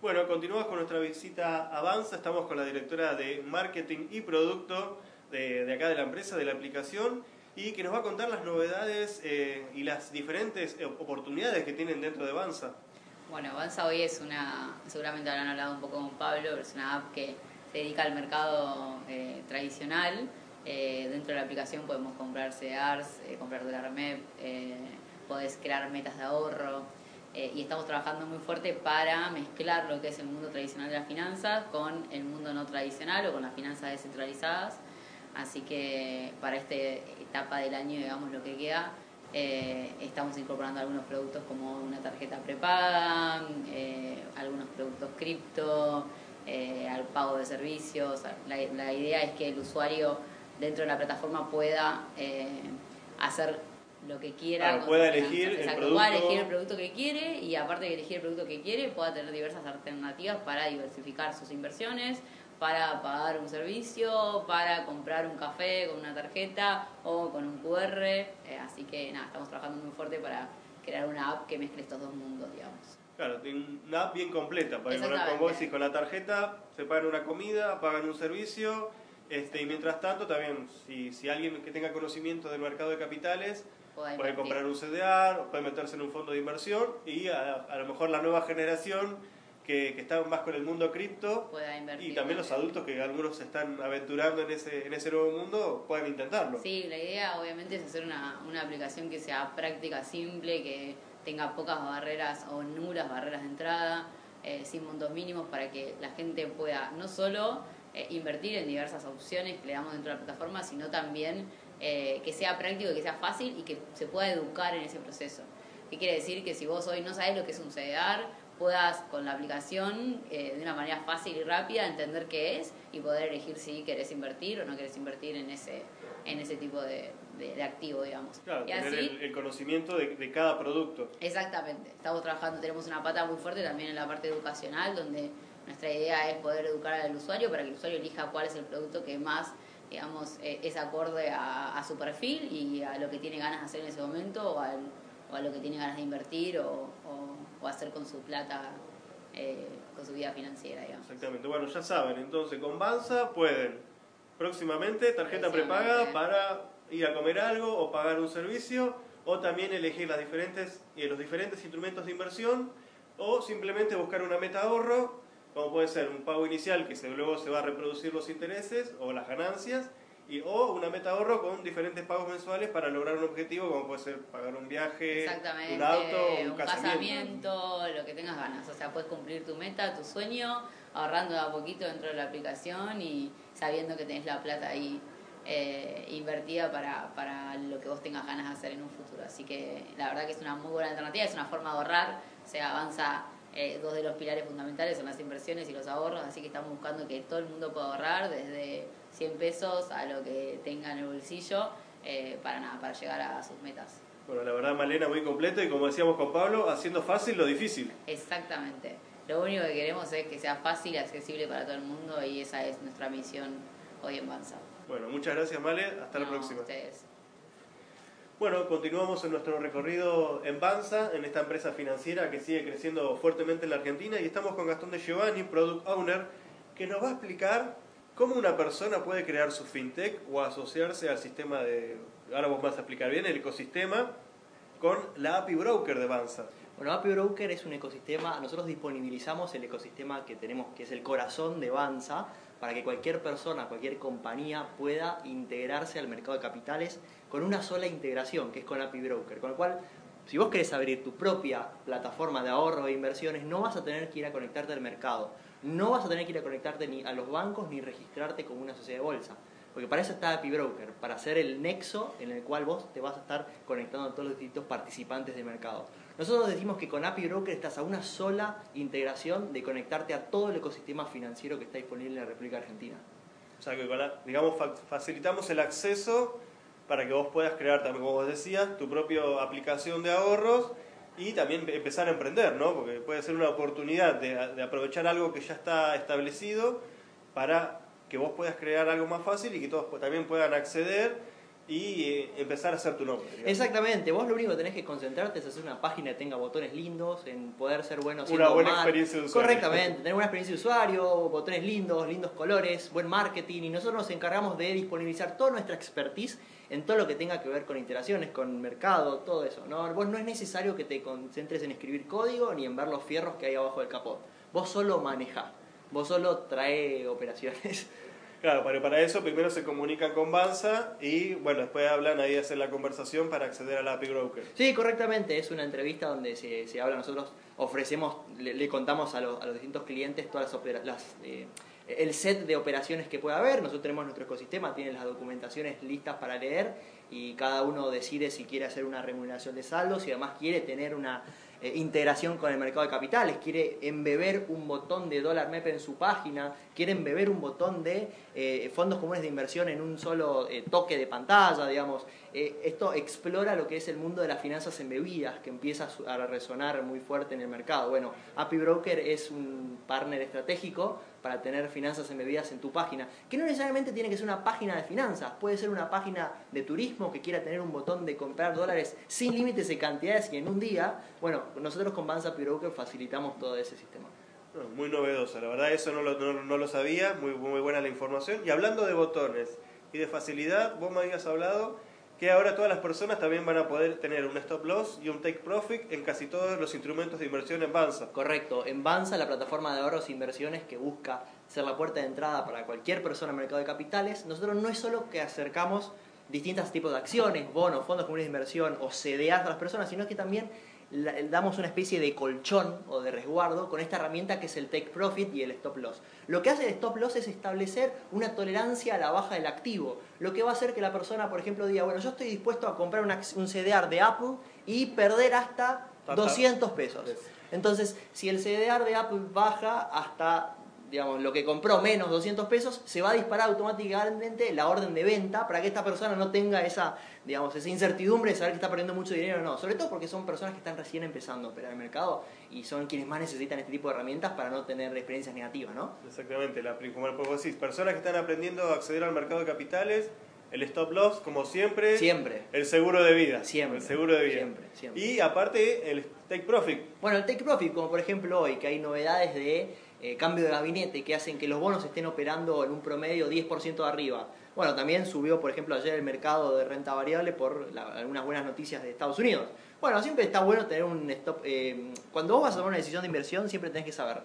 Bueno, continuamos con nuestra visita Avanza. Estamos con la directora de Marketing y Producto de, acá de la empresa, de la aplicación, y que nos va a contar las novedades eh, y las diferentes eh, oportunidades que tienen dentro de Avanza. Bueno, Avanza hoy es una, seguramente habrán hablado un poco con Pablo, pero es una app que se dedica al mercado eh, tradicional. dentro de la aplicación podemos comprar CEARS, comprar dólar MEP, podés crear metas de ahorro, eh, y estamos trabajando muy fuerte para mezclar lo que es el mundo tradicional de las finanzas con el mundo no tradicional o con las finanzas descentralizadas. Así que para esta etapa del año, digamos, lo que queda, eh, estamos incorporando algunos productos como una tarjeta prepaga, eh, algunos productos cripto, al pago de servicios. La, la, idea es que el usuario dentro de la plataforma pueda hacer lo que quiera. pueda elegir el producto. Pueda elegir el producto que quiere y aparte de elegir el producto que quiere, pueda tener diversas alternativas para diversificar sus inversiones, para pagar un servicio, para comprar un café con una tarjeta o con un QR. Eh, así que nada, estamos trabajando muy fuerte para crear una app que mezcle estos dos mundos, digamos. Claro, una app bien completa, para con vos y con la tarjeta se pagan una comida, pagan un servicio, este, y mientras tanto también si, si alguien que tenga conocimiento del mercado de capitales puede comprar un CDR, puede meterse en un fondo de inversión y a, lo mejor la nueva generación que, que está más con el mundo cripto y también los adultos que algunos se están aventurando en ese, en ese nuevo mundo pueden intentarlo. Sí, la idea obviamente es hacer una, una aplicación que sea práctica, simple, que tenga pocas barreras o nulas barreras de entrada, eh, sin montos mínimos para que la gente pueda no solo eh, invertir en diversas opciones que le damos dentro de la plataforma, sino también eh, que sea práctico, que sea fácil y que se pueda educar en ese proceso. ¿Qué quiere decir? Que si vos hoy no sabes lo que es un CDR, puedas con la aplicación eh, de una manera fácil y rápida entender qué es y poder elegir si querés invertir o no querés invertir en ese, en ese tipo de, de, activo, digamos. Claro, tener el, conocimiento de, de, cada producto. Exactamente. Estamos trabajando, tenemos una pata muy fuerte también en la parte educacional, donde nuestra idea es poder educar al usuario para que el usuario elija cuál es el producto que más digamos, eh, es acorde a, su perfil y a lo que tiene ganas de hacer en ese momento o, a lo que tiene ganas de invertir o, hacer con su plata, eh, con su vida financiera, digamos. Exactamente. Bueno, ya saben, entonces con Banza pueden próximamente tarjeta prepaga para ir a comer algo o pagar un servicio o también elegir las diferentes, eh, los diferentes instrumentos de inversión o simplemente buscar una meta ahorro como puede ser un pago inicial que se, luego se va a reproducir los intereses o las ganancias, y, o una meta ahorro con diferentes pagos mensuales para lograr un objetivo, como puede ser pagar un viaje, un auto, un, casamiento. lo que tengas ganas. O sea, puedes cumplir tu meta, tu sueño, ahorrando a poquito dentro de la aplicación y sabiendo que tenés la plata ahí eh, invertida para, para lo que vos tengas ganas de hacer en un futuro. Así que la verdad que es una muy buena alternativa, es una forma de ahorrar, o sea, avanza eh, dos de los pilares fundamentales son las inversiones y los ahorros, así que estamos buscando que todo el mundo pueda ahorrar desde 100 pesos a lo que tenga en el bolsillo eh, para nada, para llegar a sus metas. Bueno, la verdad Malena muy completo y como decíamos con Pablo, haciendo fácil lo difícil. Exactamente. Lo único que queremos es que sea fácil y accesible para todo el mundo y esa es nuestra misión hoy en Banza. Bueno, muchas gracias Male, hasta la próxima. Ustedes. Bueno, continuamos en nuestro recorrido en Banza, en esta empresa financiera que sigue creciendo fuertemente en la Argentina y estamos con Gastón de Giovanni, Product Owner, que nos va a explicar cómo una persona puede crear su fintech o asociarse al sistema de, ahora vos vas a explicar bien, el ecosistema con la API Broker de Banza. Bueno, API Broker es un ecosistema, nosotros disponibilizamos el ecosistema que tenemos, que es el corazón de Banza, para que cualquier persona, cualquier compañía pueda integrarse al mercado de capitales con una sola integración, que es con API Broker. Con lo cual, si vos querés abrir tu propia plataforma de ahorro e inversiones, no vas a tener que ir a conectarte al mercado, no vas a tener que ir a conectarte ni a los bancos ni registrarte como una sociedad de bolsa. Porque para eso está API Broker, para hacer el nexo en el cual vos te vas a estar conectando a todos los distintos participantes del mercado. Nosotros decimos que con API Broker estás a una sola integración de conectarte a todo el ecosistema financiero que está disponible en la República Argentina. O sea que, digamos, facilitamos el acceso para que vos puedas crear, también como vos decías, tu propia aplicación de ahorros y también empezar a emprender, ¿no? Porque puede ser una oportunidad de, de aprovechar algo que ya está establecido para que vos puedas crear algo más fácil y que todos también puedan acceder y eh, empezar a hacer tu nombre. digamos. Exactamente, vos lo único que tenés que concentrarte es hacer una página que tenga botones lindos, en poder ser bueno Una buena mal. experiencia de usuario. Correctamente, tener buena experiencia de usuario, botones lindos, lindos colores, buen marketing y nosotros nos encargamos de disponibilizar toda nuestra expertise en todo lo que tenga que ver con interacciones, con mercado, todo eso. ¿no? Vos no es necesario que te concentres en escribir código ni en ver los fierros que hay abajo del capó. Vos solo manejá, vos solo trae operaciones. Claro, pero para eso primero se comunican con Banza y bueno, después hablan ahí, hacen la conversación para acceder a la API Broker. Sí, correctamente. Es una entrevista donde se, se habla, nosotros ofrecemos, le, le contamos a los, a los distintos clientes todas las, las eh, el set de operaciones que puede haber. Nosotros tenemos nuestro ecosistema, tiene las documentaciones listas para leer y cada uno decide si quiere hacer una remuneración de saldos y además quiere tener una eh, integración con el mercado de capitales, quiere embeber un botón de dólar MEP en su página, quiere embeber un botón de eh, fondos comunes de inversión en un solo eh, toque de pantalla, digamos. Esto explora lo que es el mundo de las finanzas embebidas, que empieza a resonar muy fuerte en el mercado. Bueno, API Broker es un partner estratégico para tener finanzas embebidas en tu página, que no necesariamente tiene que ser una página de finanzas, puede ser una página de turismo que quiera tener un botón de comprar dólares sin límites de cantidades y en un día. Bueno, nosotros con Banza Broker facilitamos todo ese sistema. Muy novedoso, la verdad eso no lo, no, no lo sabía, muy, muy buena la información. Y hablando de botones y de facilidad, vos me habías hablado que ahora todas las personas también van a poder tener un stop loss y un take profit en casi todos los instrumentos de inversión en Banza. Correcto, en Banza, la plataforma de ahorros e inversiones que busca ser la puerta de entrada para cualquier persona al mercado de capitales, nosotros no es solo que acercamos distintos tipos de acciones, bonos, fondos comunes de inversión o CDAs a las personas, sino que también damos una especie de colchón o de resguardo con esta herramienta que es el take profit y el stop loss. Lo que hace el stop loss es establecer una tolerancia a la baja del activo, lo que va a hacer que la persona, por ejemplo, diga, bueno, yo estoy dispuesto a comprar una un CDR de Apple y perder hasta Tata. 200 pesos. Entonces, si el CDR de Apple baja hasta, digamos, lo que compró menos 200 pesos, se va a disparar automáticamente la orden de venta para que esta persona no tenga esa, digamos, esa incertidumbre de saber que está perdiendo mucho dinero o no. Sobre todo porque son personas que están recién empezando a operar el mercado y son quienes más necesitan este tipo de herramientas para no tener experiencias negativas, ¿no? Exactamente, la, pri- como vos decís, personas que están aprendiendo a acceder al mercado de capitales, el stop loss, como siempre, Siempre. el seguro de vida. Siempre. El seguro de vida. Siempre, siempre. Y aparte, el take profit. Bueno, el take profit, como por ejemplo hoy, que hay novedades de eh, cambio de gabinete que hacen que los bonos estén operando en un promedio 10% de arriba. Bueno, también subió, por ejemplo, ayer el mercado de renta variable por la- algunas buenas noticias de Estados Unidos. Bueno, siempre está bueno tener un stop. eh, cuando vos vas a tomar una decisión de inversión, siempre tenés que saber,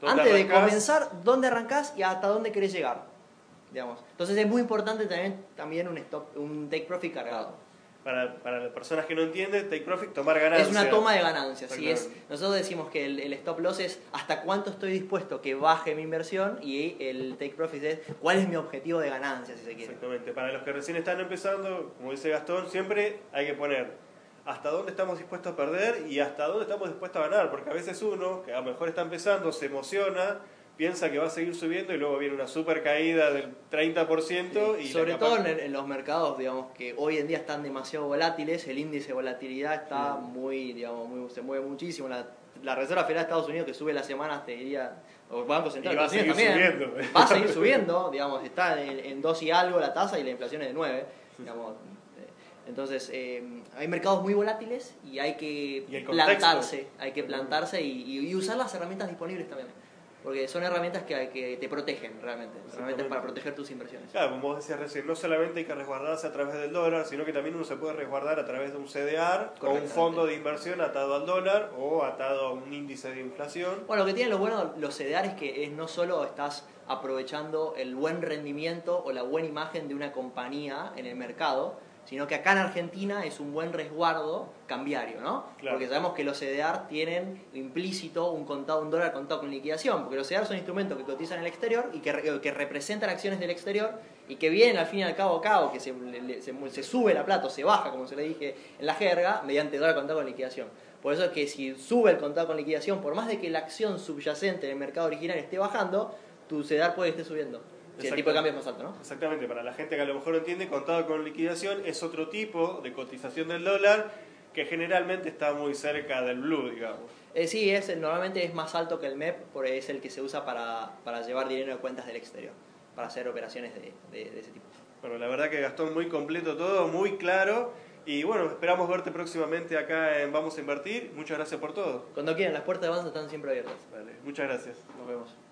¿Dónde antes de comenzar, dónde arrancás y hasta dónde querés llegar. Digamos. Entonces es muy importante tener también un, stop, un take profit cargado. Para, para las personas que no entienden, take profit, tomar ganancias. Es una toma de ganancias, sí, es, nosotros decimos que el, el stop loss es hasta cuánto estoy dispuesto que baje mi inversión y el take profit es cuál es mi objetivo de ganancia, si se quiere. Exactamente. Para los que recién están empezando, como dice Gastón, siempre hay que poner hasta dónde estamos dispuestos a perder y hasta dónde estamos dispuestos a ganar. Porque a veces uno, que a lo mejor está empezando, se emociona, piensa que va a seguir subiendo y luego viene una super caída del 30% y Sobre todo en, en los mercados, digamos, que hoy en día están demasiado volátiles, el índice de volatilidad está Mm. muy, digamos, muy, se mueve muchísimo. La, la Reserva Federal de Estados Unidos que sube las semanas, te diría, o Banco Central va a seguir también, subiendo. va a seguir subiendo, digamos, está en, en 2 y algo la tasa y la inflación es de 9, digamos. Entonces, eh, hay mercados muy volátiles y hay que plantarse, hay que plantarse y, y- y usar las herramientas disponibles también. Porque son herramientas que, que te protegen realmente, herramientas para proteger tus inversiones. Claro, como vos decías recién, no solamente hay que resguardarse a través del dólar, sino que también uno se puede resguardar a través de un CDR o un fondo de inversión atado al dólar o atado a un índice de inflación. Bueno, lo que tienen lo bueno los CDR es que es no solo estás aprovechando el buen rendimiento o la buena imagen de una compañía en el mercado, sino que acá en Argentina es un buen resguardo cambiario, ¿no? Claro. Porque sabemos que los CDR tienen implícito un contado, un dólar contado con liquidación, porque los CDR son instrumentos que cotizan en el exterior y que, re- que representan acciones del exterior y que vienen al fin y al cabo a cabo, que se, le- se, se sube la plata o se baja, como se le dije en la jerga, mediante dólar contado con liquidación. Por eso es que si sube el contado con liquidación, por más de que la acción subyacente en el mercado original esté bajando, tu CDR puede que esté subiendo. Si el tipo de cambio es más alto, ¿no? Exactamente, para la gente que a lo mejor no entiende, contado con liquidación es otro tipo de cotización del dólar que generalmente está muy cerca del blue, digamos. Eh, sí, es, normalmente es más alto que el MEP, porque es el que se usa para, para llevar dinero de cuentas del exterior, para hacer operaciones de, de- de ese tipo. Bueno, la verdad que Gastón muy completo todo, muy claro. Y bueno, esperamos verte próximamente acá en Vamos a Invertir. Muchas gracias por todo. Cuando quieran, las puertas de Avanza están siempre abiertas. Vale, muchas gracias. Nos vemos.